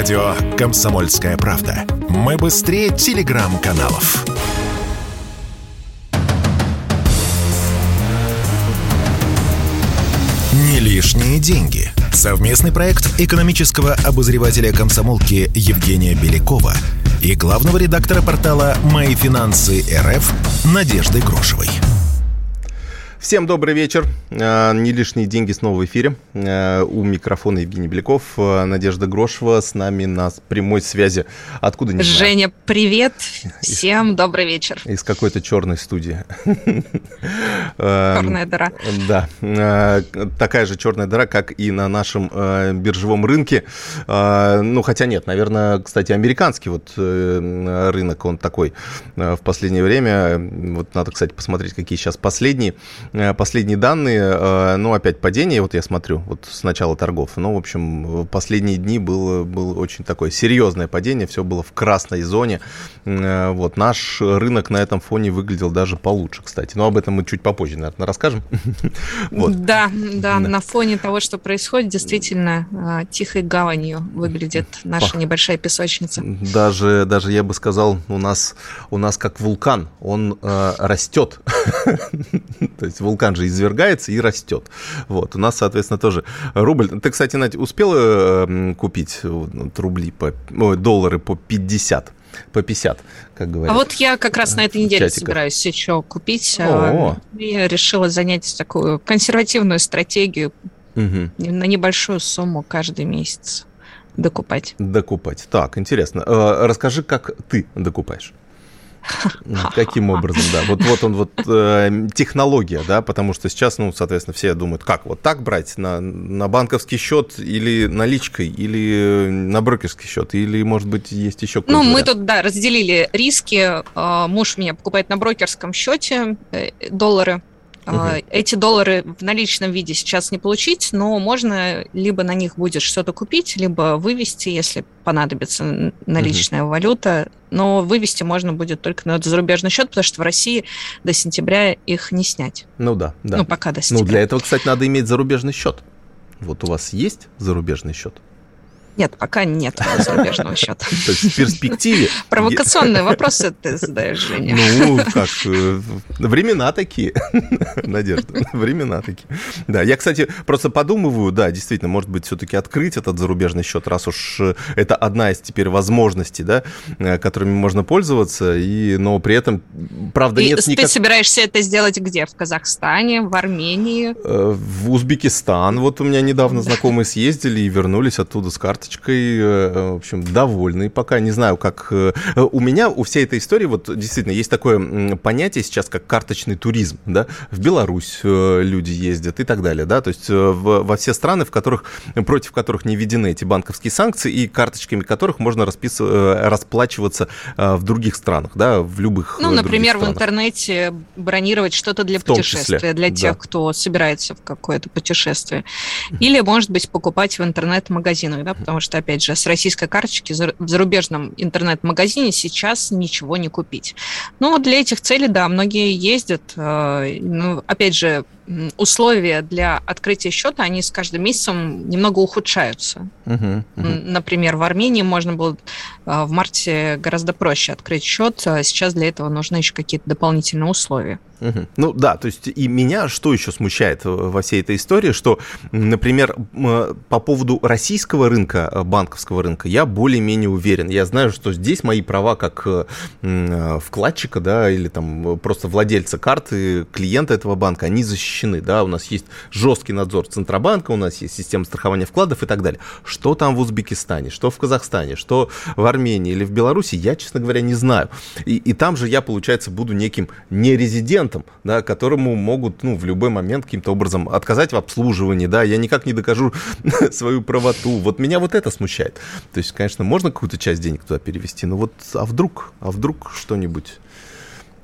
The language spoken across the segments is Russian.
Радио «Комсомольская правда». Мы быстрее телеграм-каналов. Не лишние деньги. Совместный проект экономического обозревателя комсомолки Евгения Белякова и главного редактора портала «Мои финансы РФ» Надежды Грошевой. Всем добрый вечер. А, не лишние деньги снова в эфире. А, у микрофона Евгений Беляков, а, Надежда Грошева с нами на прямой связи. Откуда не Женя, знаю. привет. Всем добрый вечер. Из какой-то черной студии. Черная дыра. Да. Такая же черная дыра, как и на нашем биржевом рынке. Ну, хотя нет, наверное, кстати, американский вот э, рынок, он такой в последнее время. Вот надо, кстати, посмотреть, какие сейчас последние. Э, последние данные, э, ну, опять падение, вот я смотрю, вот с начала торгов. Ну, в общем, последние дни было, было очень такое серьезное падение, все было в красной зоне. Э, вот, наш рынок на этом фоне выглядел даже получше, кстати. Но об этом мы чуть попозже, наверное, расскажем. вот. да, да, на фоне того, что происходит, действительно тихой гаванью выглядит наша небольшая песочница. Даже, даже я бы сказал, у нас, у нас как вулкан, он э, растет. То есть вулкан же извергается и растет. Вот. У нас, соответственно, тоже рубль. Ты, кстати, Надь, успела э, купить вот, рубли по, ой, доллары по 50? по 50, как говорят. А вот я как раз на этой неделе Чатиков. собираюсь еще купить. О-о. Я решила занять такую консервативную стратегию угу. на небольшую сумму каждый месяц докупать. Докупать. Так, интересно. Э, расскажи, как ты докупаешь. Каким образом, да? Вот, вот он, вот э, технология, да, потому что сейчас, ну, соответственно, все думают, как вот так брать на, на банковский счет или наличкой, или на брокерский счет, или, может быть, есть еще Ну, мы тут, да, разделили риски. Э, муж меня покупает на брокерском счете э, доллары, Угу. Эти доллары в наличном виде сейчас не получить, но можно либо на них будет что-то купить, либо вывести, если понадобится наличная угу. валюта. Но вывести можно будет только на зарубежный счет, потому что в России до сентября их не снять. Ну да, да. Ну пока до сентября. Ну для этого, кстати, надо иметь зарубежный счет. Вот у вас есть зарубежный счет? Нет, пока нет зарубежного счета. То есть в перспективе... Провокационные вопросы ты задаешь, Женя. Ну, как, э, времена такие, Надежда, времена такие. Да, я, кстати, просто подумываю, да, действительно, может быть, все-таки открыть этот зарубежный счет, раз уж э, это одна из теперь возможностей, да, э, которыми можно пользоваться, и, но при этом, правда, нет никак... Ты собираешься это сделать где? В Казахстане, в Армении? В Узбекистан. Вот у меня недавно знакомые съездили и вернулись оттуда с картой карточкой, э, в общем, довольны пока. Не знаю, как... Э, у меня, у всей этой истории, вот действительно, есть такое понятие сейчас, как карточный туризм, да, в Беларусь э, люди ездят и так далее, да, то есть в, во все страны, в которых, против которых не введены эти банковские санкции и карточками которых можно распис... расплачиваться в других странах, да, в любых Ну, например, странах. в интернете бронировать что-то для путешествия, числе, для тех, да. кто собирается в какое-то путешествие. Или, может быть, покупать в интернет-магазинах, да, потому что, опять же, с российской карточки в зарубежном интернет-магазине сейчас ничего не купить. Ну, для этих целей, да, многие ездят. Э, ну, опять же, условия для открытия счета, они с каждым месяцем немного ухудшаются. Uh-huh, uh-huh. Например, в Армении можно было э, в марте гораздо проще открыть счет, а сейчас для этого нужны еще какие-то дополнительные условия. Угу. Ну да, то есть и меня что еще смущает во всей этой истории, что, например, по поводу российского рынка, э, банковского рынка, я более-менее уверен. Я знаю, что здесь мои права как э, вкладчика, да, или там просто владельца карты, клиента этого банка, они защищены, да, у нас есть жесткий надзор Центробанка, у нас есть система страхования вкладов и так далее. Что там в Узбекистане, что в Казахстане, что в Армении или в Беларуси, я, честно говоря, не знаю. И, и там же я, получается, буду неким нерезидентом, да, которому могут ну, в любой момент каким-то образом отказать в обслуживании, да, я никак не докажу свою правоту. Вот меня вот это смущает. То есть, конечно, можно какую-то часть денег туда перевести, но вот а вдруг, а вдруг что-нибудь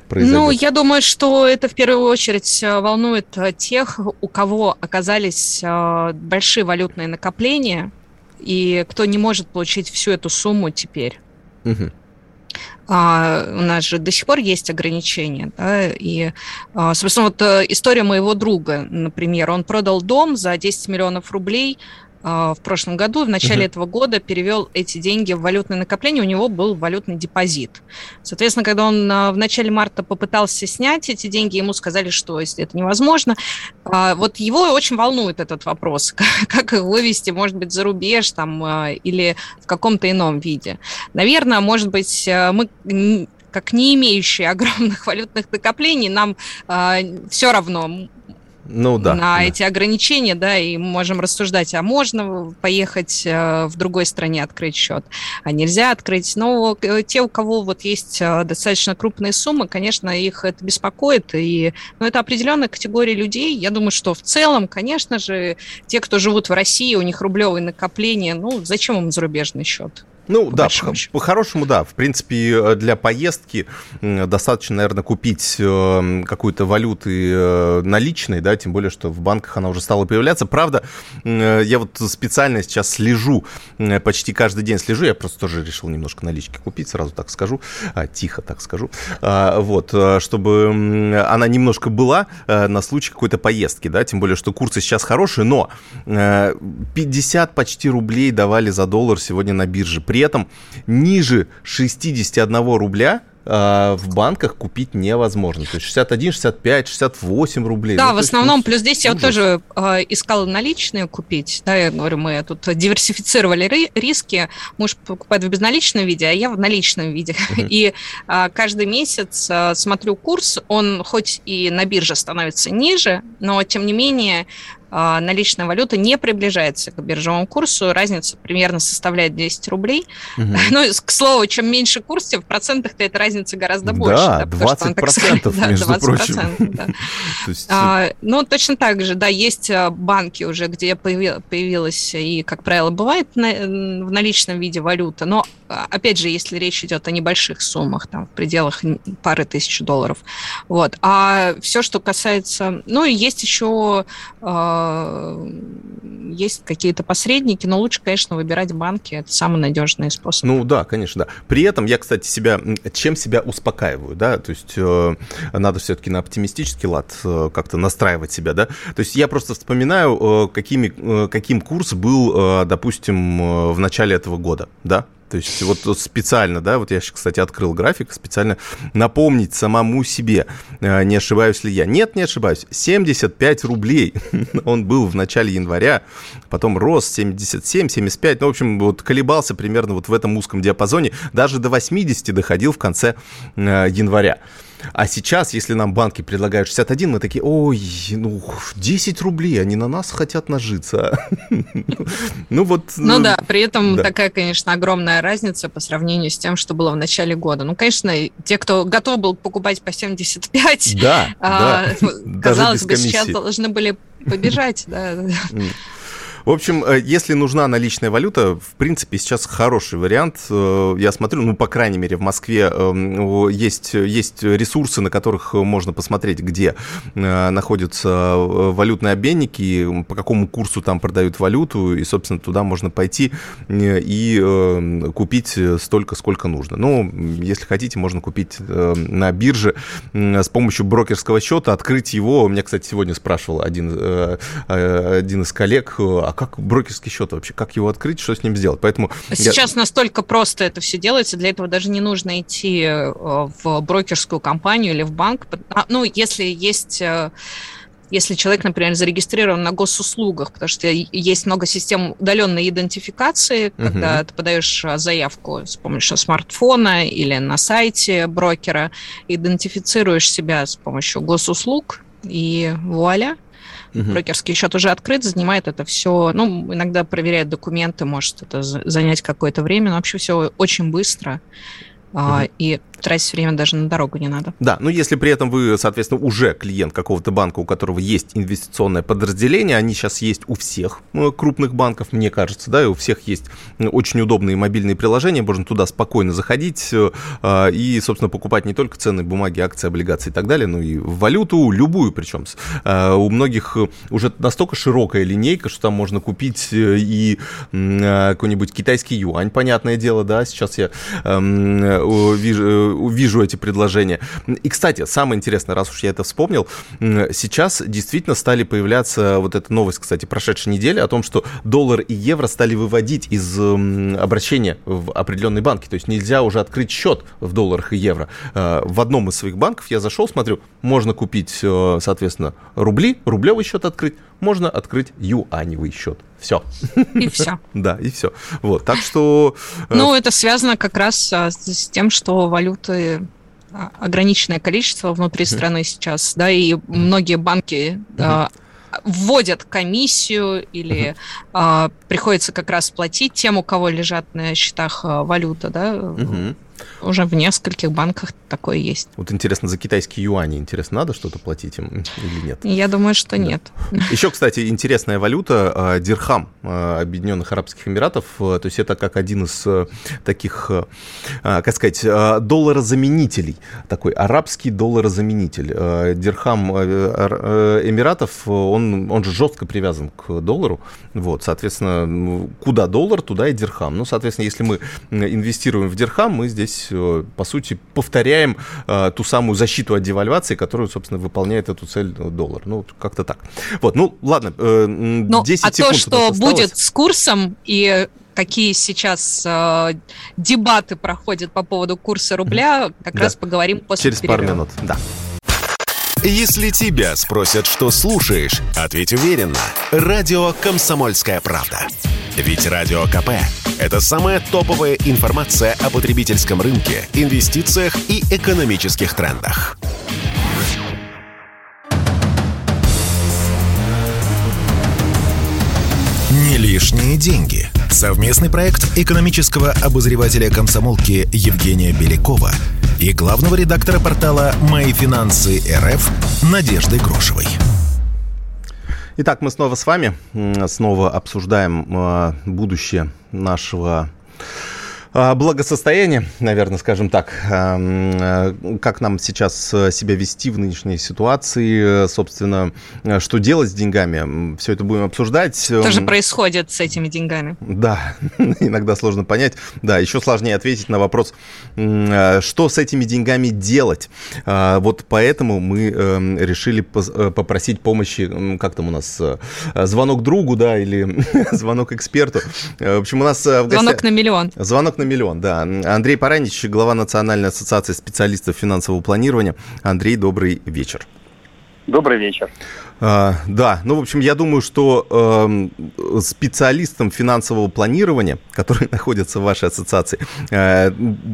произойдет? Ну, я думаю, что это в первую очередь э, волнует э, тех, у кого оказались э, большие валютные накопления, и кто не может получить всю эту сумму теперь. Угу. А, у нас же до сих пор есть ограничения, да, и, а, собственно, вот история моего друга, например, он продал дом за 10 миллионов рублей, в прошлом году, в начале uh-huh. этого года перевел эти деньги в валютное накопление, у него был валютный депозит. Соответственно, когда он в начале марта попытался снять эти деньги, ему сказали, что если это невозможно, вот его очень волнует этот вопрос, как их вывести, может быть, за рубеж там или в каком-то ином виде. Наверное, может быть, мы как не имеющие огромных валютных накоплений, нам э, все равно ну, да, на да. эти ограничения, да, и мы можем рассуждать, а можно поехать э, в другой стране открыть счет, а нельзя открыть. Но э, те, у кого вот есть э, достаточно крупные суммы, конечно, их это беспокоит, и ну, это определенная категория людей. Я думаю, что в целом, конечно же, те, кто живут в России, у них рублевые накопления, ну, зачем им зарубежный счет? Ну по да, по-хорошему, да. В принципе, э, для поездки достаточно, наверное, купить э, какую-то валюты э, наличной, да, тем более, что в банках она уже стала появляться. Правда, я вот специально сейчас слежу, почти каждый день слежу, я просто тоже решил немножко налички купить, сразу так скажу, а, тихо так скажу, а, вот, чтобы она немножко была на случай какой-то поездки, да, тем более, что курсы сейчас хорошие, но 50 почти рублей давали за доллар сегодня на бирже при этом ниже 61 рубля а, в банках купить невозможно. То есть 61, 65, 68 рублей. Да, ну, в основном, есть, ну, плюс здесь я вот тоже э, искала наличные купить. Да, я говорю, мы тут диверсифицировали риски. Муж покупает в безналичном виде, а я в наличном виде. Uh-huh. И э, каждый месяц э, смотрю курс, он хоть и на бирже становится ниже, но тем не менее наличная валюта не приближается к биржевому курсу. Разница примерно составляет 10 рублей. Угу. Ну, к слову, чем меньше курс, тем в процентах-то эта разница гораздо больше. Да, да 20 процентов, да, между 20 прочим. Да. есть... а, ну, точно так же, да, есть а, банки уже, где появилась и, как правило, бывает на, в наличном виде валюта, но, а, опять же, если речь идет о небольших суммах, там, в пределах пары тысяч долларов. Вот. А все, что касается... Ну, есть еще есть какие-то посредники, но лучше, конечно, выбирать банки. Это самый надежный способ. Ну да, конечно, да. При этом я, кстати, себя чем себя успокаиваю, да, то есть э, надо все-таки на оптимистический лад э, как-то настраивать себя, да. То есть я просто вспоминаю, э, какими, э, каким курс был, э, допустим, э, в начале этого года, да, то есть вот специально, да, вот я, кстати, открыл график, специально напомнить самому себе, э, не ошибаюсь ли я. Нет, не ошибаюсь, 75 рублей он был в начале января, потом рос 77, 75, ну, в общем, вот колебался примерно вот в этом узком диапазоне, даже до 80 доходил в конце э, января. А сейчас, если нам банки предлагают 61, мы такие, ой, ну, 10 рублей, они на нас хотят нажиться. Ну вот... Ну да, при этом такая, конечно, огромная разница по сравнению с тем, что было в начале года. Ну, конечно, те, кто готов был покупать по 75, да, а, казалось бы, сейчас должны были побежать, да. В общем, э, если нужна наличная валюта, в принципе, сейчас хороший вариант. Э, я смотрю, ну, по крайней мере, в Москве эм, есть, есть ресурсы, на которых можно посмотреть, где э, находятся валютные обменники, по какому курсу там продают валюту, и, собственно, туда можно пойти и купить столько, сколько нужно. Ну, если хотите, можно купить на бирже с помощью брокерского счета, открыть его. Меня, кстати, сегодня спрашивал один, один из коллег, а как брокерский счет вообще, как его открыть, что с ним сделать. Поэтому сейчас я... настолько просто это все делается, для этого даже не нужно идти э, в брокерскую компанию или в банк. А, ну, если есть э, если человек, например, зарегистрирован на госуслугах, потому что есть много систем удаленной идентификации, когда uh-huh. ты подаешь э, заявку с помощью смартфона или на сайте брокера, идентифицируешь себя с помощью госуслуг, и вуаля, Угу. Брокерский счет уже открыт, занимает это все, ну, иногда проверяет документы, может это занять какое-то время, но вообще все очень быстро. Угу. И тратить время даже на дорогу не надо. Да, ну если при этом вы, соответственно, уже клиент какого-то банка, у которого есть инвестиционное подразделение, они сейчас есть у всех ну, крупных банков, мне кажется, да, и у всех есть очень удобные мобильные приложения, можно туда спокойно заходить э, и, собственно, покупать не только ценные бумаги, акции, облигации и так далее, но и валюту, любую причем. Э, у многих уже настолько широкая линейка, что там можно купить э, и э, какой-нибудь китайский юань, понятное дело, да, сейчас я эм, э, вижу вижу эти предложения. И, кстати, самое интересное, раз уж я это вспомнил, сейчас действительно стали появляться вот эта новость, кстати, прошедшей недели о том, что доллар и евро стали выводить из обращения в определенные банки. То есть нельзя уже открыть счет в долларах и евро. Э, в одном из своих банков я зашел, смотрю, можно купить, э, соответственно, рубли, рублевый счет открыть, можно открыть юаневый счет. Все. И все. Да, и все. Вот, так что... Э, ну, это связано как раз с тем, что валюты а, ограниченное количество внутри страны сейчас, да, и многие банки вводят комиссию или а, приходится как раз платить тем, у кого лежат на счетах а, валюта, да. Уже в нескольких банках такое есть. Вот интересно, за китайские юани, интересно, надо что-то платить им или нет? Я думаю, что да. нет. Еще, кстати, интересная валюта, а, дирхам а, Объединенных Арабских Эмиратов, а, то есть это как один из таких, как сказать, долларозаменителей, такой арабский долларозаменитель. Дирхам Эмиратов, он, он же жестко привязан к доллару, вот, соответственно, куда доллар, туда и дирхам. Ну, соответственно, если мы инвестируем в дирхам, мы здесь здесь, э, по сути, повторяем э, ту самую защиту от девальвации, которую, собственно, выполняет эту цель доллар. Ну, как-то так. Вот, ну, ладно, 10 э, ну, а то, что будет с курсом и какие сейчас э, дебаты проходят по поводу курса рубля, как да. раз поговорим после Через перерыва. пару минут, да. Если тебя спросят, что слушаешь, ответь уверенно. Радио «Комсомольская правда». Ведь Радио КП – это самая топовая информация о потребительском рынке, инвестициях и экономических трендах. Не лишние деньги. Совместный проект экономического обозревателя комсомолки Евгения Белякова – и главного редактора портала «Мои финансы РФ» Надежды Грошевой. Итак, мы снова с вами, снова обсуждаем а, будущее нашего благосостояние, наверное, скажем так, э, как нам сейчас э, себя вести в нынешней ситуации, э, собственно, что делать с деньгами, все это будем обсуждать. Что же происходит с этими деньгами? Да, иногда сложно понять. Да, еще сложнее ответить на вопрос, что с этими деньгами делать. А, вот поэтому мы решили попросить помощи, как там у нас, звонок другу, да, или звонок эксперту. В общем, у нас в гостях... Звонок на миллион. Звонок на миллион, да. Андрей Паранич, глава Национальной ассоциации специалистов финансового планирования. Андрей, добрый вечер. Добрый вечер. А, да, ну, в общем, я думаю, что э, специалистам финансового планирования, которые находятся в вашей ассоциации, э,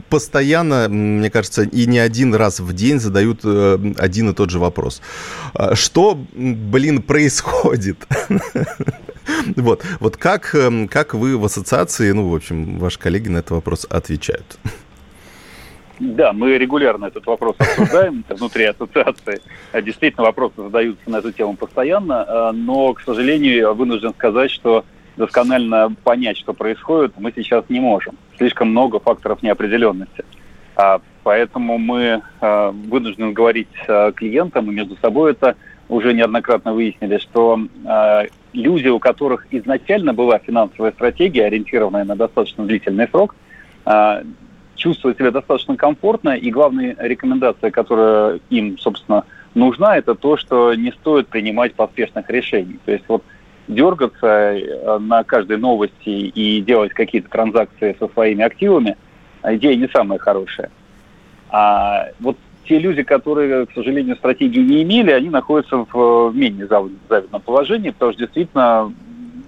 постоянно, мне кажется, и не один раз в день задают э, один и тот же вопрос. А что, блин, происходит? Вот, вот как, эм, как вы в ассоциации, ну, в общем, ваши коллеги на этот вопрос отвечают? Да, мы регулярно этот вопрос обсуждаем внутри ассоциации. Действительно, вопросы задаются на эту тему постоянно, э, но, к сожалению, я вынужден сказать, что досконально понять, что происходит, мы сейчас не можем. Слишком много факторов неопределенности. А поэтому мы вынуждены говорить клиентам, и между собой это уже неоднократно выяснили, что люди, у которых изначально была финансовая стратегия, ориентированная на достаточно длительный срок, э, чувствуют себя достаточно комфортно, и главная рекомендация, которая им, собственно, нужна, это то, что не стоит принимать поспешных решений. То есть вот дергаться э, на каждой новости и делать какие-то транзакции со своими активами, идея не самая хорошая. А вот те люди, которые, к сожалению, стратегии не имели, они находятся в менее завидном положении, потому что действительно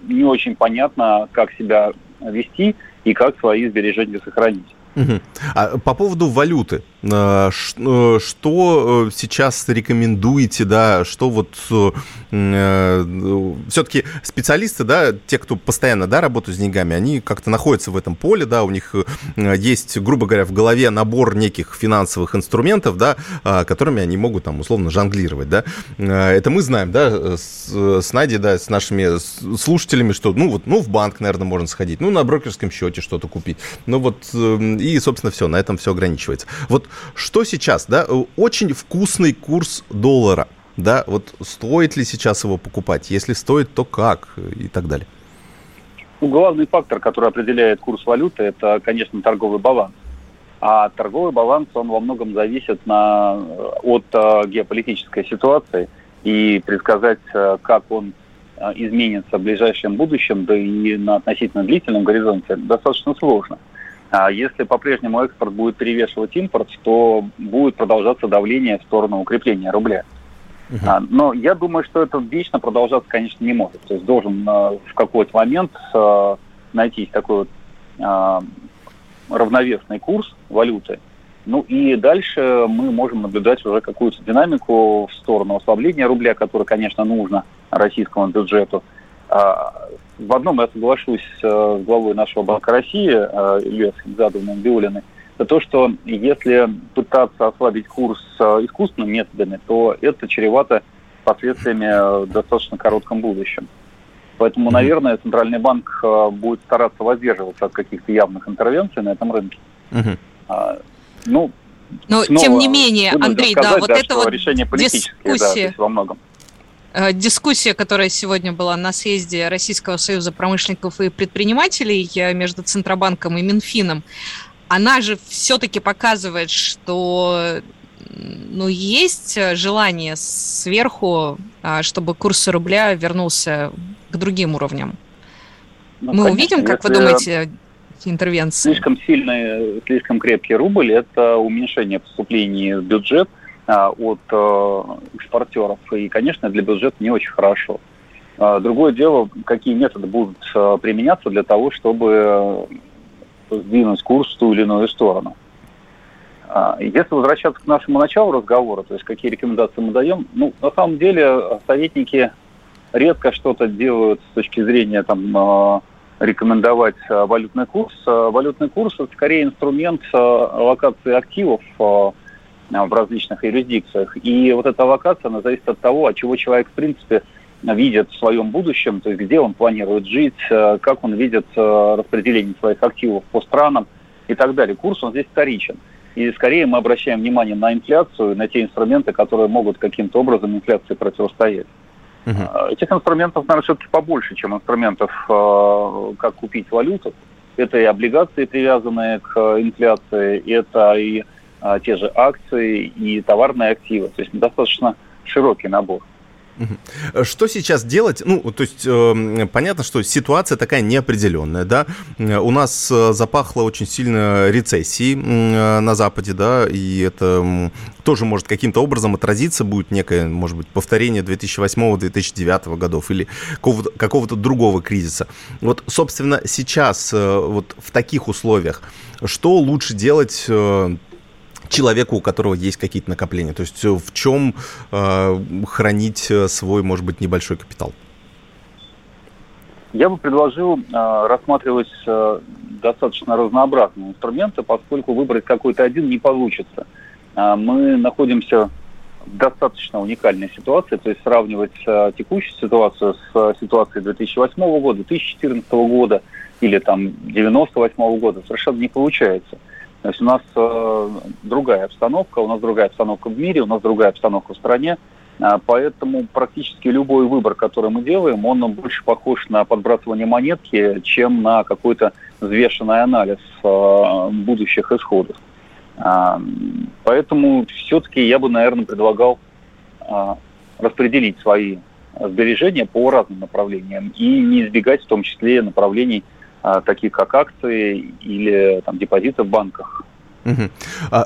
не очень понятно, как себя вести и как свои сбережения сохранить. А по поводу валюты, э, э, что сейчас рекомендуете, да, что вот э, все-таки специалисты, да, те, кто постоянно, да, работают с деньгами, они как-то находятся в этом поле, да, у них есть, грубо говоря, в голове набор неких финансовых инструментов, да, которыми они могут там условно жонглировать, да. Это мы знаем, да, с, с Надей, да, с нашими слушателями, что, ну вот, ну в банк, наверное, можно сходить, ну на брокерском счете что-то купить, ну вот и, собственно, все, на этом все ограничивается. Вот что сейчас, да, очень вкусный курс доллара, да, вот стоит ли сейчас его покупать, если стоит, то как и так далее? Ну, главный фактор, который определяет курс валюты, это, конечно, торговый баланс. А торговый баланс, он во многом зависит на, от э, геополитической ситуации, и предсказать, э, как он э, изменится в ближайшем будущем, да и на относительно длительном горизонте, достаточно сложно. А если по-прежнему экспорт будет перевешивать импорт, то будет продолжаться давление в сторону укрепления рубля. Uh-huh. Но я думаю, что это вечно продолжаться, конечно, не может. То есть должен в какой-то момент найтись такой вот равновесный курс валюты. Ну и дальше мы можем наблюдать уже какую-то динамику в сторону ослабления рубля, которое, конечно, нужно российскому бюджету. В одном я соглашусь э, с главой нашего Банка России э, Ильей Хабзадовым Биулиной, это то, что если пытаться ослабить курс э, искусственными методами, то это чревато последствиями в достаточно коротком будущем. Поэтому, наверное, Центральный банк э, будет стараться воздерживаться от каких-то явных интервенций на этом рынке. Угу. А, ну, но тем не менее, Андрей, сказать, да, вот да, это вот решение дискуссия, да, во многом. Э, дискуссия, которая сегодня была на съезде Российского союза промышленников и предпринимателей э, между Центробанком и Минфином, она же все-таки показывает, что ну, есть желание сверху, а, чтобы курс рубля вернулся к другим уровням. Ну, Мы конечно, увидим, как вы думаете, интервенции? Слишком сильный, слишком крепкий рубль – это уменьшение поступлений в бюджет от а, экспортеров. И, конечно, для бюджета не очень хорошо. А, другое дело, какие методы будут а, применяться для того, чтобы сдвинуть курс в ту или иную сторону. А, если возвращаться к нашему началу разговора, то есть какие рекомендации мы даем, ну, на самом деле советники редко что-то делают с точки зрения там, а, рекомендовать а, валютный курс. Валютный курс – это скорее инструмент аллокации активов в различных юрисдикциях. И вот эта аллокация, она зависит от того, от чего человек, в принципе, видит в своем будущем, то есть где он планирует жить, как он видит распределение своих активов по странам и так далее. Курс, он здесь вторичен. И скорее мы обращаем внимание на инфляцию, на те инструменты, которые могут каким-то образом инфляции противостоять. Uh-huh. Этих инструментов, наверное, все-таки побольше, чем инструментов, как купить валюту. Это и облигации, привязанные к инфляции, это и а, те же акции, и товарные активы. То есть достаточно широкий набор. Что сейчас делать? Ну, то есть, э, понятно, что ситуация такая неопределенная, да. У нас э, запахло очень сильно рецессией э, на Западе, да, и это тоже может каким-то образом отразиться, будет некое, может быть, повторение 2008-2009 годов или какого-то, какого-то другого кризиса. Вот, собственно, сейчас, э, вот в таких условиях, что лучше делать э, человеку, у которого есть какие-то накопления? То есть э, в чем э, хранить э, свой, может быть, небольшой капитал? Я бы предложил э, рассматривать э, достаточно разнообразные инструменты, поскольку выбрать какой-то один не получится. Э, мы находимся в достаточно уникальной ситуации, то есть сравнивать э, текущую ситуацию с э, ситуацией 2008 года, 2014 года или там 98 года совершенно не получается. То есть у нас э, другая обстановка, у нас другая обстановка в мире, у нас другая обстановка в стране. Э, поэтому практически любой выбор, который мы делаем, он больше похож на подбрасывание монетки, чем на какой-то взвешенный анализ э, будущих исходов. Э, поэтому все-таки я бы, наверное, предлагал э, распределить свои сбережения по разным направлениям и не избегать в том числе направлений таких как акции или там, депозиты в банках. Угу.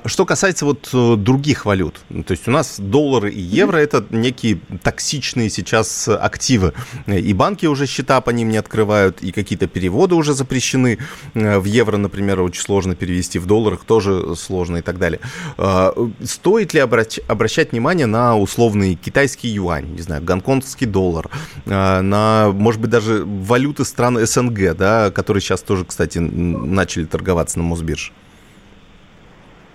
Что касается вот э, других валют, ну, то есть у нас доллары и евро это некие токсичные сейчас активы. И банки уже счета по ним не открывают, и какие-то переводы уже запрещены. Э, в евро, например, очень сложно перевести, в долларах тоже сложно и так далее. А, стоит ли обращ- обращать внимание на условный китайский юань, не знаю, гонконгский доллар, а, на, может быть, даже валюты стран СНГ, да, которые сейчас тоже, кстати, начали торговаться на Мосбирже?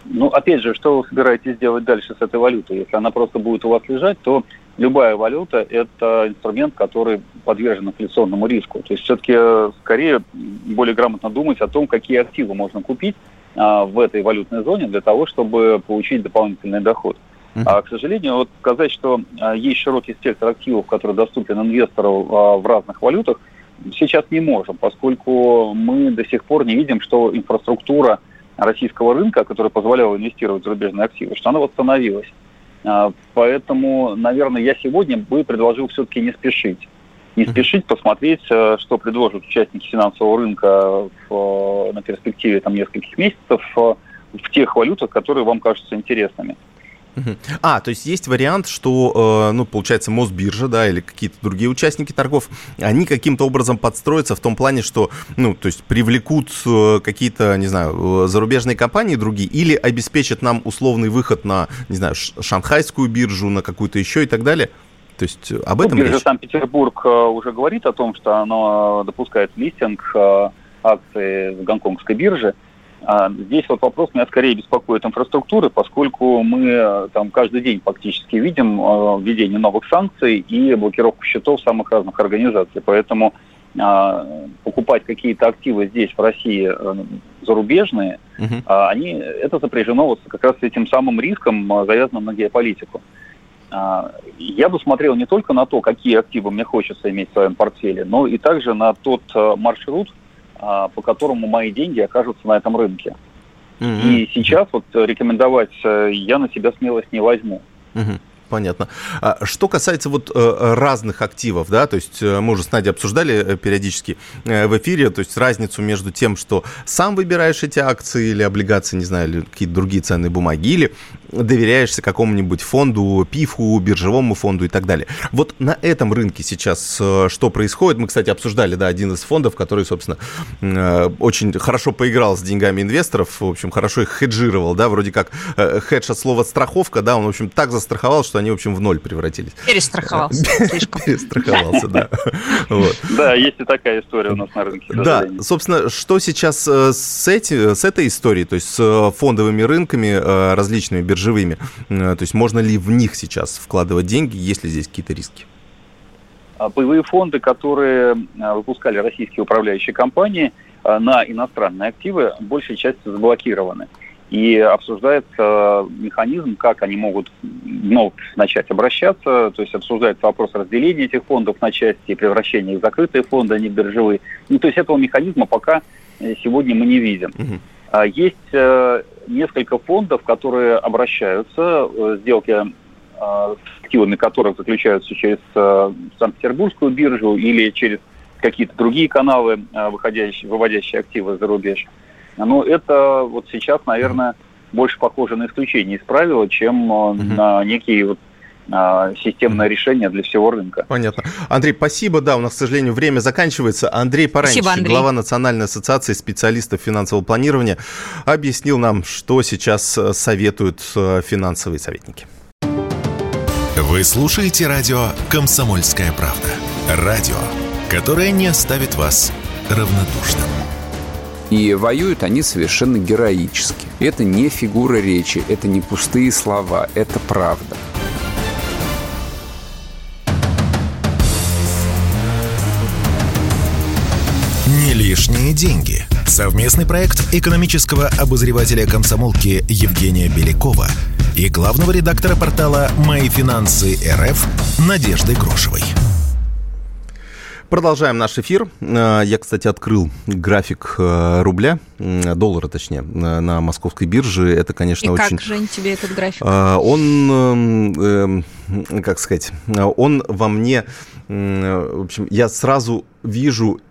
Ну, опять же, что вы собираетесь делать дальше с этой валютой? Если она просто будет у вас лежать, то любая валюта – это инструмент, который подвержен инфляционному риску. То есть все-таки э, скорее более грамотно думать о том, какие активы можно купить а, в этой валютной зоне для того, чтобы получить дополнительный доход. А, к сожалению, вот сказать, что а, есть широкий спектр активов, который доступен инвестору а, в разных валютах, сейчас не можем, поскольку мы до сих пор не видим, что инфраструктура – российского рынка, которая позволяла инвестировать в зарубежные активы, что она восстановилась. А, поэтому, наверное, я сегодня бы предложил все-таки не спешить. Не спешить посмотреть, э, что предложат участники финансового рынка в, на перспективе там, нескольких месяцев э, в тех валютах, которые вам кажутся интересными. А, то есть есть вариант, что, э, ну, получается, Мосбиржа, да, или какие-то другие участники торгов, они каким-то образом подстроятся в том плане, что, ну, то есть привлекут э, какие-то, не знаю, э, зарубежные компании другие, или обеспечат нам условный выход на, не знаю, шанхайскую биржу, на какую-то еще и так далее? То есть об этом ну, биржа Санкт-Петербург уже говорит о том, что оно допускает листинг акций в гонконгской бирже. А здесь вот вопрос меня скорее беспокоит инфраструктуры, поскольку мы э, там каждый день фактически видим э, введение новых санкций и блокировку счетов самых разных организаций. Поэтому а, покупать какие-то активы здесь, в России, э, зарубежные, угу. они, это сопряжено вот как раз с этим самым риском, завязанным на геополитику. Я бы смотрел не только на то, какие активы мне хочется иметь в своем портфеле, но и также на тот маршрут, по которому мои деньги окажутся на этом рынке. Mm-hmm. И сейчас вот рекомендовать э, я на себя смелость не возьму. Mm-hmm понятно. А что касается вот э, разных активов, да, то есть э, мы уже с Надей обсуждали периодически в эфире, то есть разницу между тем, что сам выбираешь эти акции или облигации, не знаю, или какие-то другие ценные бумаги, или доверяешься какому-нибудь фонду, ПИФу, биржевому фонду и так далее. Вот на этом рынке сейчас э, что происходит? Мы, кстати, обсуждали, да, один из фондов, который, собственно, э, очень хорошо поиграл с деньгами инвесторов, в общем, хорошо их хеджировал, да, вроде как э, хедж от слова страховка, да, он, в общем, так застраховал, что они, в общем, в ноль превратились. Перестраховался слишком. Перестраховался, да. Да, есть и такая история у нас на рынке. Да, собственно, что сейчас с этой историей, то есть с фондовыми рынками различными биржами, живыми. Э, то есть можно ли в них сейчас вкладывать деньги, есть ли здесь какие-то риски? Боевые фонды, которые э, выпускали российские управляющие компании э, на иностранные активы, большей частью заблокированы. И обсуждается механизм, как они могут вновь начать обращаться, то есть обсуждается вопрос разделения этих фондов на части и превращения их в закрытые фонды, а не биржевые. Ну, то есть этого механизма пока сегодня мы не видим. Угу. Есть несколько фондов, которые обращаются, э, сделки э, с активами которых заключаются через э, Санкт-Петербургскую биржу или через какие-то другие каналы, выходящие, выводящие активы за рубеж. Но это вот сейчас, наверное, больше похоже на исключение из правила, чем на некий вот системное решение для всего рынка. Понятно. Андрей, спасибо. Да, у нас, к сожалению, время заканчивается. Андрей Паранчик, глава Национальной ассоциации специалистов финансового планирования, объяснил нам, что сейчас э, советуют э, финансовые советники. Вы слушаете радио «Комсомольская правда». Радио, которое не оставит вас равнодушным. И воюют они совершенно героически. Это не фигура речи, это не пустые слова, это правда. Лишние деньги. Совместный проект экономического обозревателя комсомолки Евгения Белякова и главного редактора портала «Мои финансы РФ» Надежды Грошевой. Продолжаем наш эфир. Э, я, кстати, открыл график э, рубля, доллара, точнее, на московской бирже. Это, конечно, И очень... как, Жень, тебе этот график? Э, он, как сказать, он во мне, в общем, я сразу вижу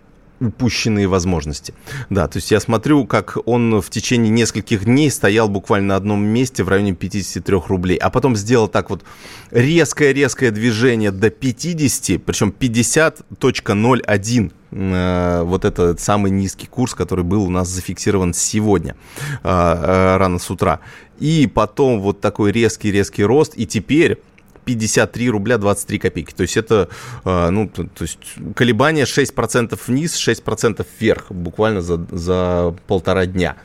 упущенные возможности. Да, то есть я смотрю, как он в течение нескольких дней стоял буквально на одном месте в районе 53 рублей, а потом сделал так вот резкое-резкое движение до 50, причем 50.01 э, вот этот самый низкий курс, который был у нас зафиксирован сегодня, э, э, рано с утра. И потом вот такой резкий-резкий рост, и теперь 53 рубля 23 копейки. То есть это, а, ну, то есть колебания 6% вниз, 6% вверх буквально за, за полтора дня.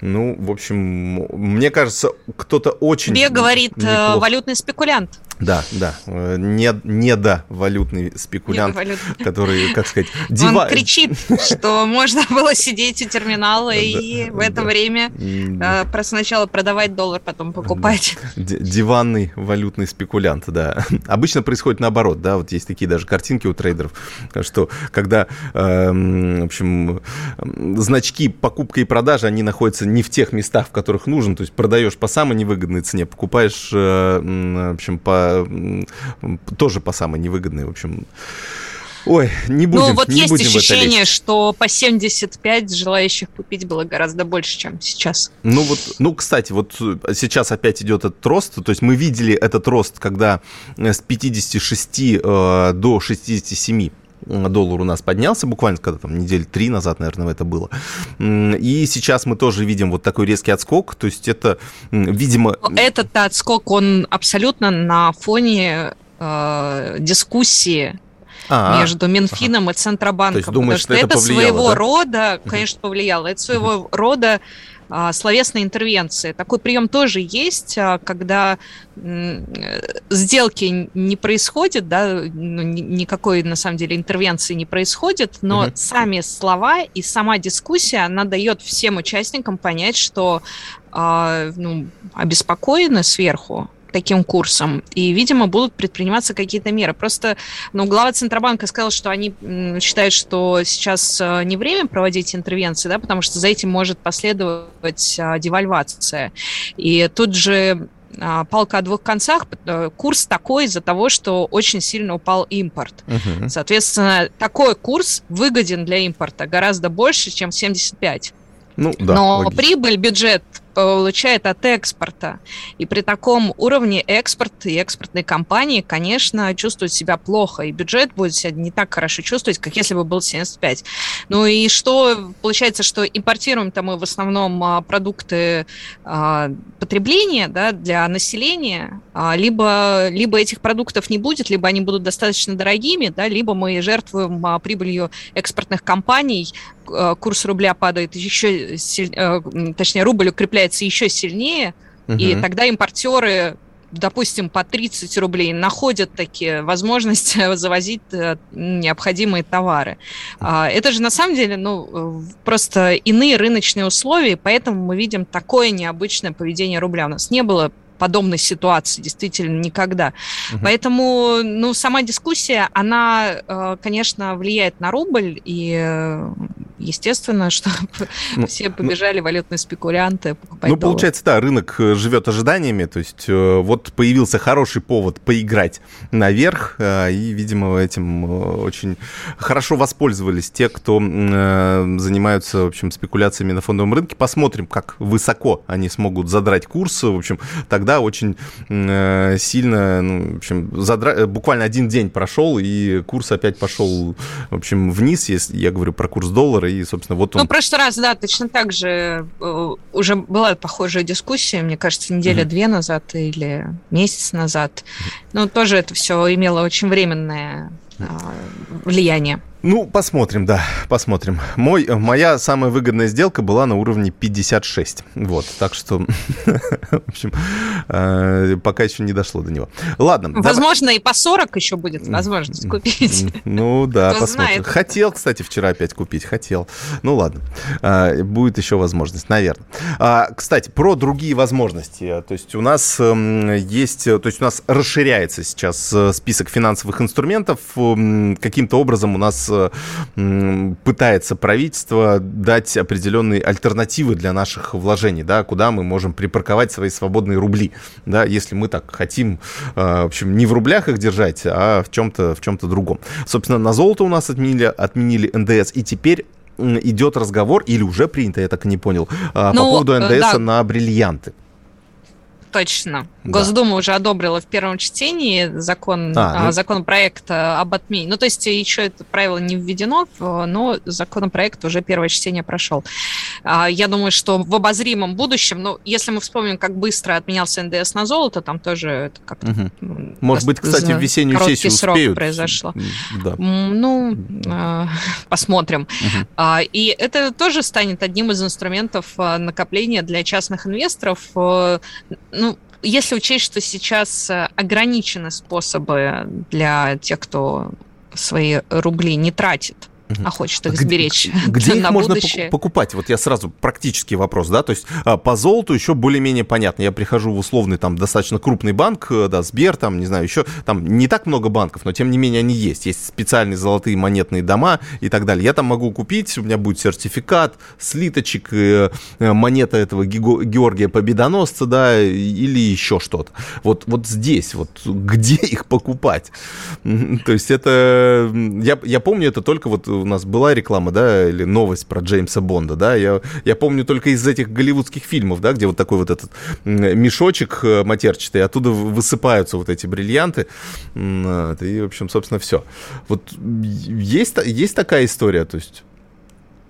Ну, в общем, мне кажется, кто-то очень... Тебе говорит э, неплохо. валютный спекулянт. Да, да. Не, не да валютный спекулянт, Недовалютный. который, как сказать, дива... Он кричит, что можно было сидеть у терминала и в это время э, сначала продавать доллар, потом покупать. Диванный валютный спекулянт, да. Обычно происходит наоборот, да, вот есть такие даже картинки у трейдеров, что когда, эм, в общем, значки покупка и продажа, они находятся не в тех местах, в которых нужен, то есть продаешь по самой невыгодной цене, покупаешь, э, в общем, по тоже по самой невыгодной, в общем. Ой, не будем. Ну, вот не есть будем ощущение, что по 75 желающих купить было гораздо больше, чем сейчас. Ну, вот, ну, кстати, вот сейчас опять идет этот рост. То есть мы видели этот рост, когда с 56 э, до 67 доллар у нас поднялся буквально, когда там недели три назад, наверное, это было. И сейчас мы тоже видим вот такой резкий отскок, то есть это, видимо... Этот отскок, он абсолютно на фоне э, дискуссии а, между Минфином ага. и Центробанком. То есть думаешь, что, что это, это своего да? рода, конечно, повлияло. Это своего рода а, словесной интервенции. Такой прием тоже есть, а, когда сделки не происходит, да, ну, никакой на самом деле интервенции не происходит, но угу. сами слова и сама дискуссия, она дает всем участникам понять, что а, ну, обеспокоены сверху таким курсом. И, видимо, будут предприниматься какие-то меры. Просто, ну, глава Центробанка сказал, что они считают, что сейчас э, не время проводить интервенции, да, потому что за этим может последовать а, девальвация. И тут же а, палка о двух концах. Э, курс такой из-за того, что очень сильно упал импорт. Uh-huh. Соответственно, такой курс выгоден для импорта гораздо больше, чем 75. Ну, да, Но логично. прибыль, бюджет получает от экспорта. И при таком уровне экспорт и экспортные компании, конечно, чувствуют себя плохо. И бюджет будет себя не так хорошо чувствовать, как если бы был 75. Ну и что получается, что импортируем-то мы в основном а, продукты а, потребления да, для населения, а, либо, либо этих продуктов не будет, либо они будут достаточно дорогими, да, либо мы жертвуем прибылью экспортных компаний, курс рубля падает еще, точнее, рубль укрепляется укрепляется еще сильнее, угу. и тогда импортеры допустим, по 30 рублей находят такие возможности завозить э, необходимые товары. А, это же на самом деле ну, просто иные рыночные условия, поэтому мы видим такое необычное поведение рубля. У нас не было подобной ситуации действительно никогда. Угу. Поэтому, ну, сама дискуссия, она, э, конечно, влияет на рубль, и э, естественно, что ну, все ну побежали ну, валютные спекулянты покупать Ну, доллар. получается, да, рынок э, живет ожиданиями, то есть вот появился хороший повод поиграть наверх, и, видимо, этим очень хорошо воспользовались те, кто занимаются, в общем, спекуляциями на фондовом рынке. Посмотрим, как высоко они смогут задрать курс, в общем, тогда тогда очень э, сильно, ну, в общем, задра... Э, буквально один день прошел, и курс опять пошел, в общем, вниз, если я говорю про курс доллара, и, собственно, вот он... Ну, в прошлый раз, да, точно так же э, уже была похожая дискуссия, мне кажется, неделя mm-hmm. две назад или месяц назад. Ну, тоже это все имело очень временное влияние. Ну, посмотрим, да, посмотрим. Мой, моя самая выгодная сделка была на уровне 56. Вот, так что, в общем, э, пока еще не дошло до него. Ладно. Возможно, давай. и по 40 еще будет возможность купить. Ну, да, Кто посмотрим. Знает. Хотел, кстати, вчера опять купить, хотел. Ну, ладно, э, будет еще возможность, наверное. А, кстати, про другие возможности. То есть у нас эм, есть, то есть у нас расширяется сейчас э, список финансовых инструментов. Каким-то образом у нас пытается правительство дать определенные альтернативы для наших вложений, да, куда мы можем припарковать свои свободные рубли, да, если мы так хотим, э, в общем, не в рублях их держать, а в чем-то в чем-то другом. Собственно, на золото у нас отменили, отменили НДС, и теперь идет разговор, или уже принято, я так и не понял, э, ну, по поводу НДС да. на бриллианты. Точно. Госдума да. уже одобрила в первом чтении закон, а, ну... законопроект об отмене. Ну, то есть еще это правило не введено, но законопроект уже первое чтение прошел. А, я думаю, что в обозримом будущем, ну, если мы вспомним, как быстро отменялся ндс на золото, там тоже это как-то... Угу. Может быть, кстати, в весеннюю сессию срок успеют. произошло. Да. Ну, а, посмотрим. Угу. И это тоже станет одним из инструментов накопления для частных инвесторов ну, если учесть, что сейчас ограничены способы для тех, кто свои рубли не тратит а хочет их сберечь Где их можно будущее. покупать? Вот я сразу практический вопрос, да, то есть а, по золоту еще более-менее понятно. Я прихожу в условный там достаточно крупный банк, э, да, Сбер, там, не знаю, еще там не так много банков, но тем не менее они есть. Есть специальные золотые монетные дома и так далее. Я там могу купить, у меня будет сертификат, слиточек, э, э, монета этого Георгия Победоносца, да, или еще что-то. Вот, вот здесь, вот где их покупать? То есть это, я, я помню это только вот у нас была реклама, да, или новость про Джеймса Бонда, да, я, я помню только из этих голливудских фильмов, да, где вот такой вот этот мешочек э, матерчатый, оттуда высыпаются вот эти бриллианты, и, в общем, собственно, все. Вот есть, есть такая история, то есть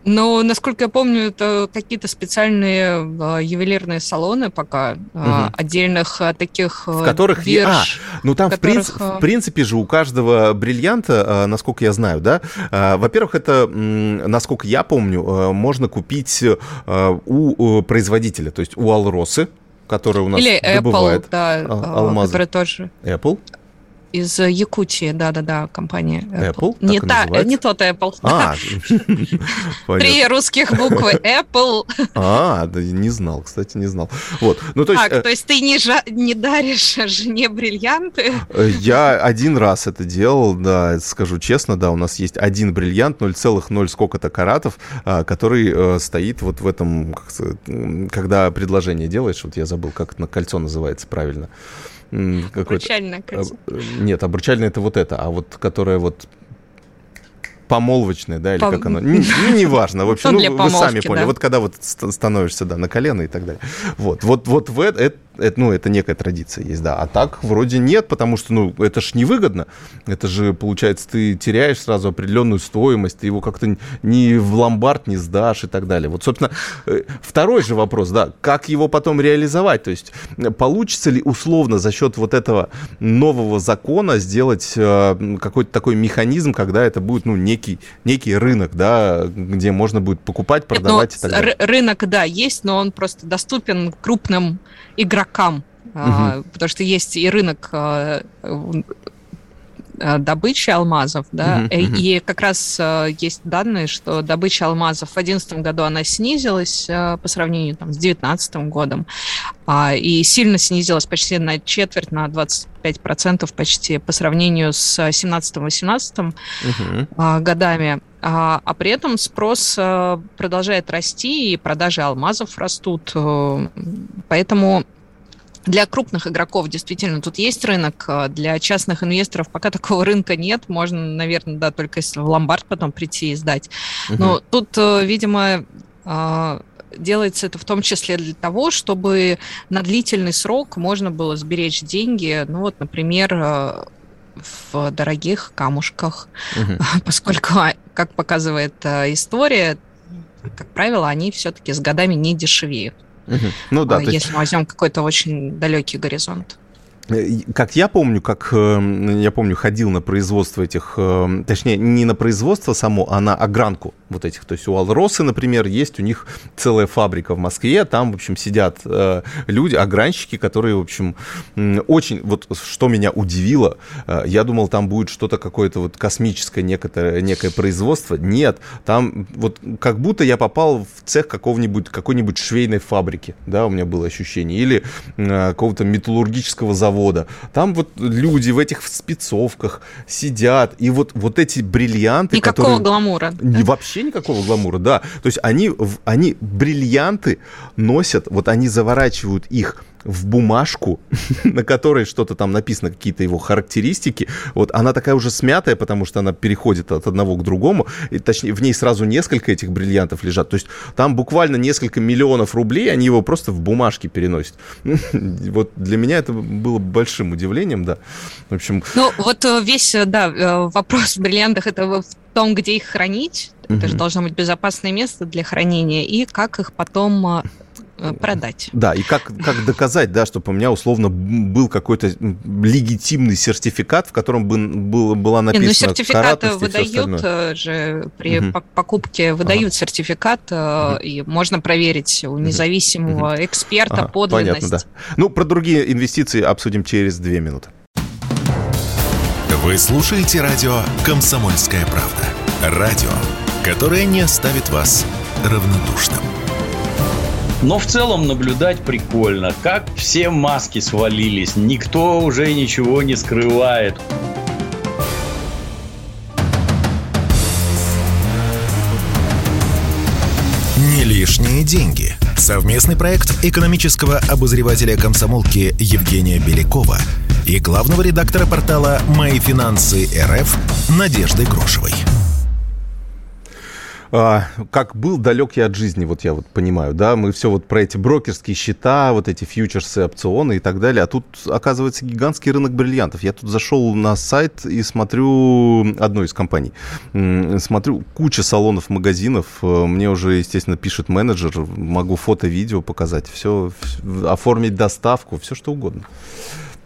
но, насколько я помню, это какие-то специальные э, ювелирные салоны пока, угу. отдельных э, таких В которых... Бирж, а, ну там, в, которых... в, принципе, в принципе же, у каждого бриллианта, насколько я знаю, да, во-первых, это, насколько я помню, можно купить у производителя, то есть у Алросы, который у нас Или добывает Apple, да, алмазы. который тоже. Apple? Из Якутии, да-да-да, компания Apple. Apple не, та, не тот Apple. А, Три русских буквы Apple. А, да, не знал, кстати, не знал. Вот, ну то есть... Так, э, то есть ты не, жа- не даришь жене бриллианты? Э, я один раз это делал, да, скажу честно, да, у нас есть один бриллиант, 0,0 сколько-то каратов, а, который э, стоит вот в этом, когда предложение делаешь, вот я забыл, как это на кольцо называется правильно. Обручальное кольцо. Нет, обручальное это вот это, а вот которое вот помолвочное, да, или Пом... как оно, не, ну, неважно, в общем, ну, вы сами поняли, да. вот когда вот становишься, да, на колено и так далее. Вот, вот, вот в это, это, ну, это некая традиция есть, да. А так вроде нет, потому что, ну, это ж невыгодно. Это же, получается, ты теряешь сразу определенную стоимость, ты его как-то ни в ломбард не сдашь и так далее. Вот, собственно, э, второй же вопрос, да, как его потом реализовать? То есть получится ли условно за счет вот этого нового закона сделать э, какой-то такой механизм, когда это будет, ну, некий, некий рынок, да, где можно будет покупать, продавать Нет, ну, и так далее? Рынок, да, есть, но он просто доступен крупным игрокам, угу. потому что есть и рынок а, а, добычи алмазов, да, uh-huh, uh-huh. и как раз есть данные, что добыча алмазов в 2011 году она снизилась по сравнению там, с 2019 годом, и сильно снизилась почти на четверть, на 25% почти по сравнению с 17-18 uh-huh. годами. А, а при этом спрос продолжает расти, и продажи алмазов растут. Э, поэтому для крупных игроков действительно тут есть рынок, для частных инвесторов пока такого рынка нет, можно, наверное, да, только если в ломбард потом прийти и сдать. Но угу. тут, э, видимо, а, делается это в том числе для того, чтобы на длительный срок можно было сберечь деньги, ну вот, например, э, в дорогих камушках, угу. поскольку, а, как показывает э, история, как правило, они все-таки с годами не дешевеют. Ну да. Если есть... возьмем какой-то очень далекий горизонт. Э, как я помню, как э, я помню, ходил на производство этих, э, точнее, не на производство само, а на огранку вот этих. То есть у Алросы, например, есть у них целая фабрика в Москве, там, в общем, сидят люди, огранщики, которые, в общем, очень, вот что меня удивило, я думал, там будет что-то какое-то вот космическое некое, некое производство. Нет, там вот как будто я попал в цех какого-нибудь, какой-нибудь швейной фабрики, да, у меня было ощущение, или какого-то металлургического завода, завода. Там вот люди в этих спецовках сидят, и вот, вот эти бриллианты... Никакого которые... гламура. Да? Вообще никакого гламура, да. То есть они, они бриллианты носят, вот они заворачивают их в бумажку, на которой что-то там написано, какие-то его характеристики. Вот она такая уже смятая, потому что она переходит от одного к другому. И, точнее, в ней сразу несколько этих бриллиантов лежат. То есть там буквально несколько миллионов рублей, они его просто в бумажке переносят. Вот для меня это было большим удивлением, да. В общем... Ну, вот э, весь, э, да, э, вопрос в бриллиантах, это в том, где их хранить. Это же должно быть безопасное место для хранения. И как их потом продать. Да, и как, как доказать, да, чтобы у меня условно был какой-то легитимный сертификат, в котором бы, был, была написана Не, ну, сертификаты выдают э, же при угу. покупке, выдают ага. сертификат, угу. и можно проверить у независимого угу. эксперта ага, подлинность. Понятно, да. Ну, про другие инвестиции обсудим через две минуты. Вы слушаете радио «Комсомольская правда». Радио, которое не оставит вас равнодушным. Но в целом наблюдать прикольно, как все маски свалились, никто уже ничего не скрывает. Не лишние деньги. Совместный проект экономического обозревателя комсомолки Евгения Белякова и главного редактора портала «Мои финансы РФ» Надежды Грошевой. А, как был далек я от жизни, вот я вот понимаю, да, мы все вот про эти брокерские счета, вот эти фьючерсы, опционы и так далее, а тут оказывается гигантский рынок бриллиантов. Я тут зашел на сайт и смотрю одной из компаний, смотрю куча салонов, магазинов, мне уже, естественно, пишет менеджер, могу фото-видео показать, все, оформить доставку, все что угодно.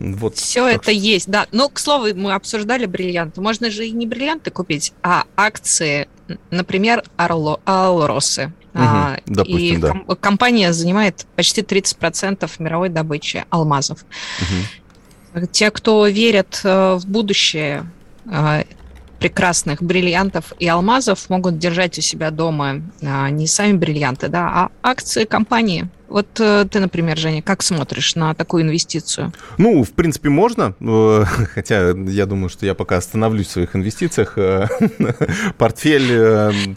Вот, Все это что... есть, да. Но, к слову, мы обсуждали бриллианты. Можно же и не бриллианты купить, а акции, например, Орло, Алросы. Угу, а, допустим, и да. ком- компания занимает почти 30% мировой добычи алмазов. Угу. Те, кто верят э, в будущее э, прекрасных бриллиантов и алмазов, могут держать у себя дома э, не сами бриллианты, да, а акции компании. Вот э, ты, например, Женя, как смотришь на такую инвестицию? Ну, в принципе, можно, э, хотя я думаю, что я пока остановлюсь в своих инвестициях. Э, портфель,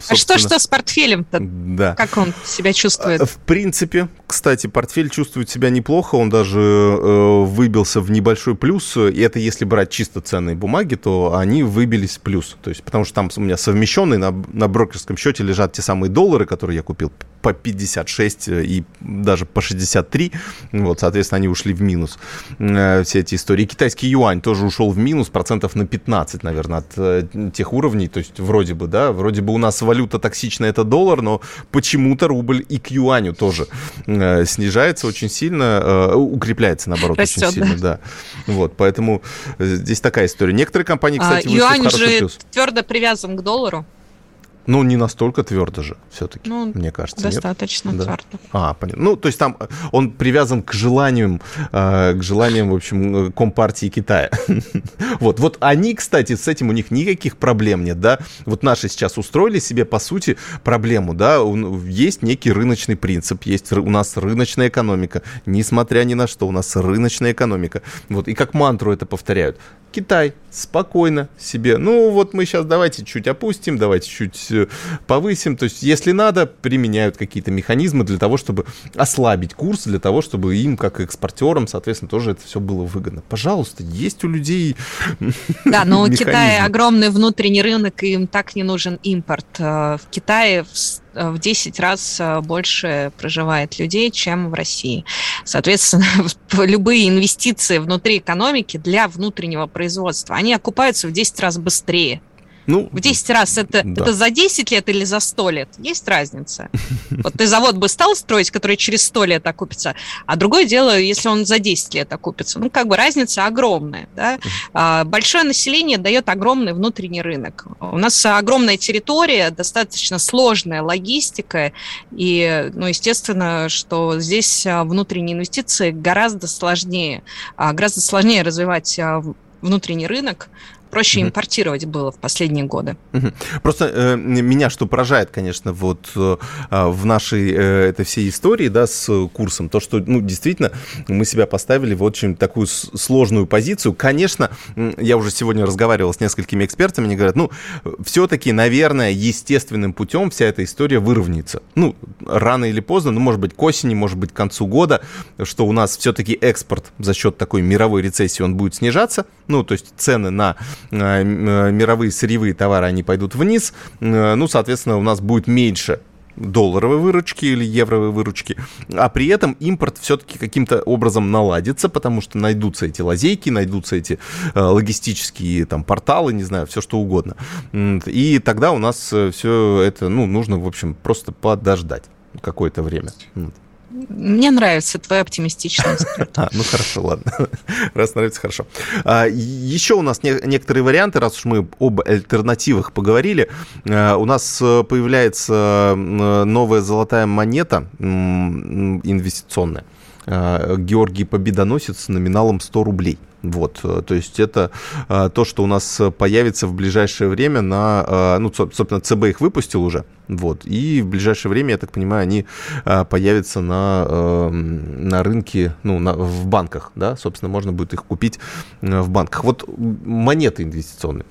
собственно... А что, что с портфелем-то? Да. Как он себя чувствует? В принципе, кстати, портфель чувствует себя неплохо, он даже выбился в небольшой плюс, и это если брать чисто ценные бумаги, то они выбились в плюс, то есть потому что там у меня совмещенные на, на брокерском счете лежат те самые доллары, которые я купил по 56 и даже по 63. Вот, соответственно, они ушли в минус. Э, все эти истории. Китайский юань тоже ушел в минус процентов на 15, наверное, от э, тех уровней. То есть вроде бы, да, вроде бы у нас валюта токсичная это доллар, но почему-то рубль и к юаню тоже э, снижается очень сильно, укрепляется, наоборот, Растет, очень сильно, да. Вот, поэтому здесь такая история. Некоторые компании, кстати, а, юань в же плюс. твердо привязан к доллару. Ну, не настолько твердо же, все-таки, ну, мне кажется. Достаточно нет? твердо. А, понятно. Ну, то есть там он привязан к желаниям, э, к желаниям, в общем, Компартии Китая. вот, вот они, кстати, с этим у них никаких проблем нет, да. Вот наши сейчас устроили себе, по сути, проблему, да. Есть некий рыночный принцип, есть у нас рыночная экономика, несмотря ни на что, у нас рыночная экономика. Вот, и как мантру это повторяют. Китай спокойно себе, ну вот мы сейчас давайте чуть опустим, давайте чуть э, повысим. То есть, если надо, применяют какие-то механизмы для того, чтобы ослабить курс, для того, чтобы им, как экспортерам, соответственно, тоже это все было выгодно. Пожалуйста, есть у людей Да, но у Китая огромный внутренний рынок, и им так не нужен импорт. Э, в Китае в 10 раз э, больше проживает людей, чем в России. Соответственно, любые инвестиции внутри экономики для внутреннего производства, они окупаются в 10 раз быстрее. Ну, в 10 раз это, да. это за 10 лет или за 100 лет? Есть разница. Вот ты завод бы стал строить, который через 100 лет окупится, а другое дело, если он за 10 лет окупится. Ну, как бы разница огромная. Да? А, большое население дает огромный внутренний рынок. У нас огромная территория, достаточно сложная логистика, и, ну, естественно, что здесь а, внутренние инвестиции гораздо сложнее. А, гораздо сложнее развивать внутренний рынок, проще угу. импортировать было в последние годы. Угу. Просто э, меня что поражает, конечно, вот э, в нашей э, этой всей истории, да, с курсом, то, что, ну, действительно, мы себя поставили в очень такую сложную позицию. Конечно, я уже сегодня разговаривал с несколькими экспертами, они говорят, ну, все-таки, наверное, естественным путем вся эта история выровняется. Ну, рано или поздно, ну, может быть, к осени, может быть, к концу года, что у нас все-таки экспорт за счет такой мировой рецессии, он будет снижаться, ну, то есть цены на мировые сырьевые товары, они пойдут вниз, э, ну, соответственно, у нас будет меньше долларовой выручки или евровой выручки, а при этом импорт все-таки каким-то образом наладится, потому что найдутся эти лазейки, найдутся эти э, логистические там порталы, не знаю, все что угодно. И тогда у нас все это, ну, нужно, в общем, просто подождать какое-то время. Мне нравится твой оптимистичный взгляд. А, ну хорошо, ладно. Раз нравится, хорошо. А, еще у нас не, некоторые варианты, раз уж мы об альтернативах поговорили. А, у нас э, появляется новая золотая монета инвестиционная. А, Георгий Победоносец с номиналом 100 рублей. Вот, э, то есть это а, то, что у нас появится в ближайшее время на, ну, собственно, ЦБ их выпустил уже, вот, и в ближайшее время, я так понимаю, они появятся на, а, на рынке, ну, на, в банках, да, собственно, можно будет их купить в банках. Вот монеты инвестиционные.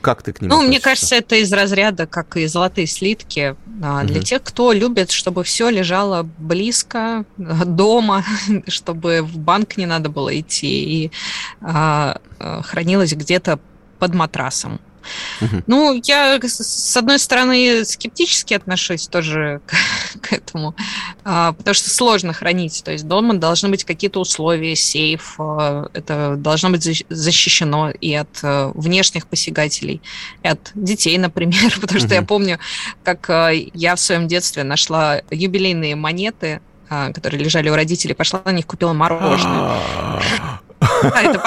Как ты к ним Ну, относишься? мне кажется, это из разряда, как и золотые слитки, угу. для тех, кто любит, чтобы все лежало близко, дома, чтобы в банк не надо было идти и а, а хранилось где-то под матрасом. Ну, я, с одной стороны, скептически отношусь тоже к, к этому, а, потому что сложно хранить. То есть дома должны быть какие-то условия, сейф, а, это должно быть защищено и от а, внешних посягателей, и от детей, например, потому что я помню, как а, я в своем детстве нашла юбилейные монеты, а, которые лежали у родителей, пошла на них, купила мороженое. А это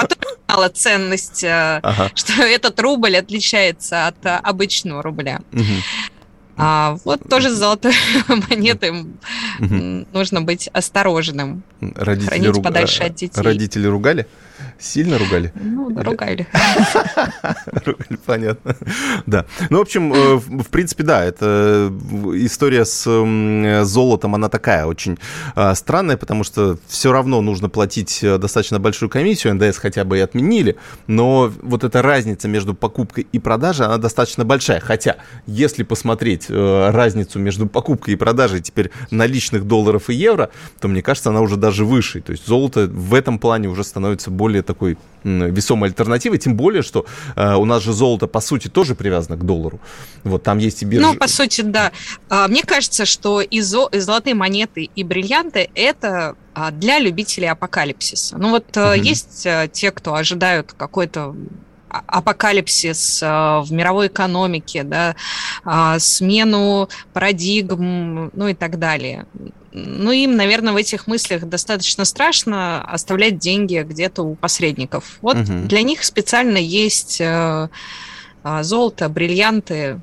потом узнала ценность, э, ага. что этот рубль отличается от э, обычного рубля. Угу. А вот тоже с золотой монетой угу. нужно быть осторожным. Родители руг... подальше от детей. Родители ругали? Сильно ругали? Ну, ругали. Ругали, понятно. Да. Ну, в общем, э, в принципе, да, это история с золотом, она такая очень а, странная, потому что все равно нужно платить э, достаточно большую комиссию, НДС хотя бы и отменили, но вот эта разница между покупкой и продажей, она достаточно большая. Хотя, если посмотреть э, разницу между покупкой и продажей теперь наличных долларов и евро, то, мне кажется, она уже даже выше. То есть золото в этом плане уже становится более такой весомой альтернативой, тем более, что э, у нас же золото, по сути, тоже привязано к доллару. Вот там есть и биржа. Ну, по сути, да. А, мне кажется, что и, зо- и золотые монеты, и бриллианты – это а, для любителей апокалипсиса. Ну вот угу. есть э, те, кто ожидают какой-то апокалипсис в мировой экономике, да, смену парадигм, ну и так далее ну, им, наверное, в этих мыслях достаточно страшно оставлять деньги где-то у посредников. Вот угу. для них специально есть э, а, золото, бриллианты,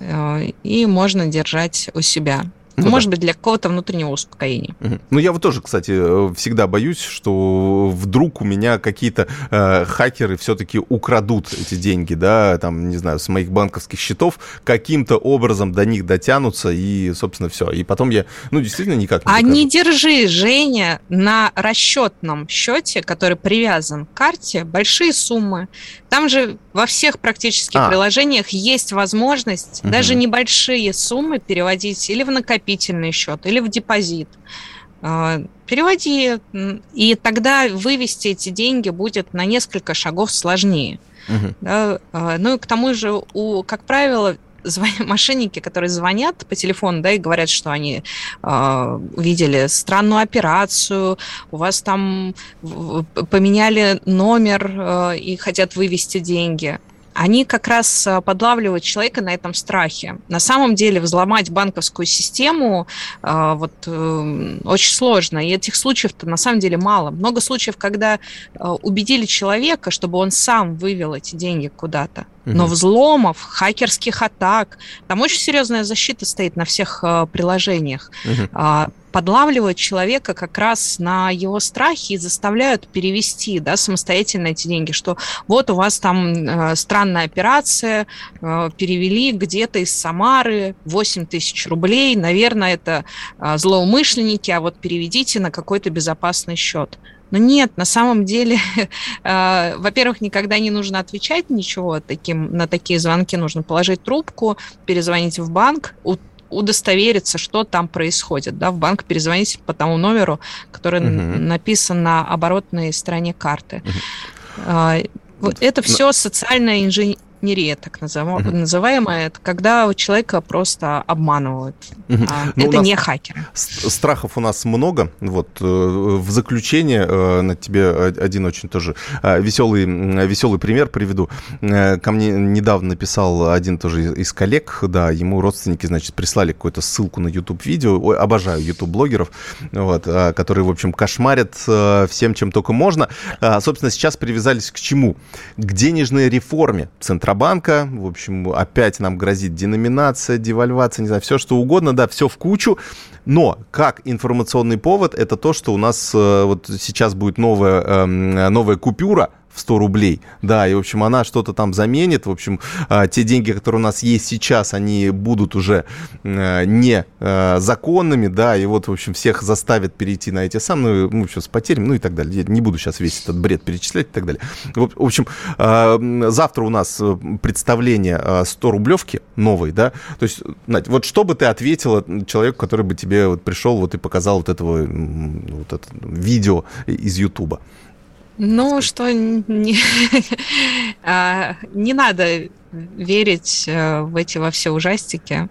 э, и можно держать у себя. Ну, Может да. быть, для какого-то внутреннего успокоения. Угу. Ну, я вот тоже, кстати, э, всегда боюсь, что вдруг у меня какие-то э, хакеры все-таки украдут эти деньги, да, там, не знаю, с моих банковских счетов, каким-то образом до них дотянутся, и, собственно, все. И потом я, ну, действительно никак не А докажу. не держи, Женя, на расчетном счете, который привязан к карте, большие суммы. Там же во всех практически а. приложениях есть возможность угу. даже небольшие суммы переводить или в накопительный счет, или в депозит. А, переводи, и тогда вывести эти деньги будет на несколько шагов сложнее. Угу. Да? А, ну и к тому же, у, как правило, звон... мошенники, которые звонят по телефону, да, и говорят, что они э, видели странную операцию, у вас там поменяли номер э, и хотят вывести деньги они как раз э, подлавливают человека на этом страхе. На самом деле взломать банковскую систему э, вот, э, очень сложно, и этих случаев-то на самом деле мало. Много случаев, когда убедили человека, чтобы он сам вывел эти деньги куда-то. Но взломов, хакерских атак, там очень серьезная защита стоит на всех приложениях. Угу подлавливают человека как раз на его страхи и заставляют перевести да, самостоятельно эти деньги, что вот у вас там э, странная операция, э, перевели где-то из Самары 8 тысяч рублей, наверное, это э, злоумышленники, а вот переведите на какой-то безопасный счет. Но нет, на самом деле, э, во-первых, никогда не нужно отвечать ничего таким, на такие звонки. Нужно положить трубку, перезвонить в банк, удостовериться, что там происходит. Да, в банк перезвонить по тому номеру, который угу. написан на оборотной стороне карты. Угу. Это все социальная инженерия пиратнерия, так называемая, это когда человека просто обманывают. А, ну, это не хакеры. Страхов у нас много. Вот э, в заключение э, на тебе один очень тоже э, веселый, веселый пример приведу. Ко мне недавно написал один тоже из коллег, да, ему родственники, значит, прислали какую-то ссылку на YouTube-видео. Обожаю YouTube-блогеров, вот, которые, в общем, кошмарят всем, чем только можно. Собственно, сейчас привязались к чему? К денежной реформе Центробанка. В общем, опять нам грозит деноминация, девальвация, не знаю, все что угодно, да, все в кучу. Но как информационный повод, это то, что у нас э, вот сейчас будет новая, эм, новая купюра – в 100 рублей. Да, и, в общем, она что-то там заменит. В общем, а, те деньги, которые у нас есть сейчас, они будут уже э, не э, законными, да, и вот, в общем, всех заставят перейти на эти самые, ну, еще с потерями, ну и так далее. Я не буду сейчас весь этот бред перечислять и так далее. В общем, а, завтра у нас э, представление 100 рублевки новой, да, то есть, Надь, вот что бы ты ответила человеку, который бы тебе вот пришел вот и показал вот этого вот это видео из Ютуба? Ну, что не, а, не надо верить э, в эти во все ужастики.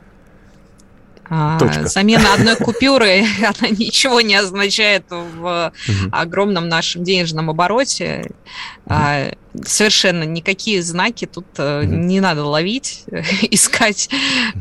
А, Точка. Замена одной купюры, она ничего не означает в огромном нашем денежном обороте. А, совершенно никакие знаки тут mm-hmm. не надо ловить, искать.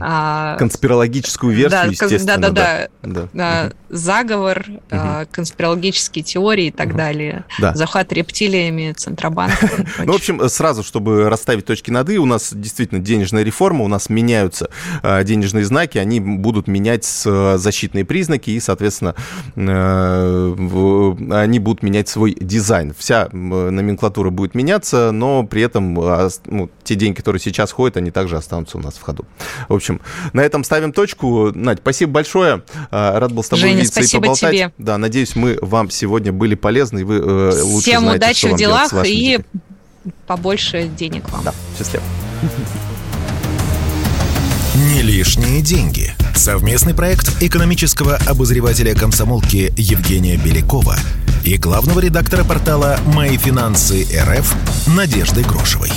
А, Конспирологическую версию, да, естественно. Да, да, да. да. Mm-hmm. Заговор, mm-hmm. конспирологические теории и так далее. Да. Захват рептилиями, Центробанка. Ну, в общем, сразу, чтобы расставить точки над «и», у нас действительно денежная реформа, у нас меняются денежные знаки, они будут менять защитные признаки, и, соответственно, они будут менять свой дизайн. Вся номенклатура будет меняться, но при этом а, ну, те деньги, которые сейчас ходят, они также останутся у нас в ходу. В общем, на этом ставим точку. Надь, спасибо большое. А, рад был с тобой Женя, увидеться и поболтать. Тебе. Да, надеюсь, мы вам сегодня были полезны, и вы э, лучше Всем знаете, удачи в делах и детьми. побольше денег вам. Да, счастливо. Не лишние деньги. Совместный проект экономического обозревателя комсомолки Евгения Белякова и главного редактора портала «Мои финансы РФ» Надежды Грошевой.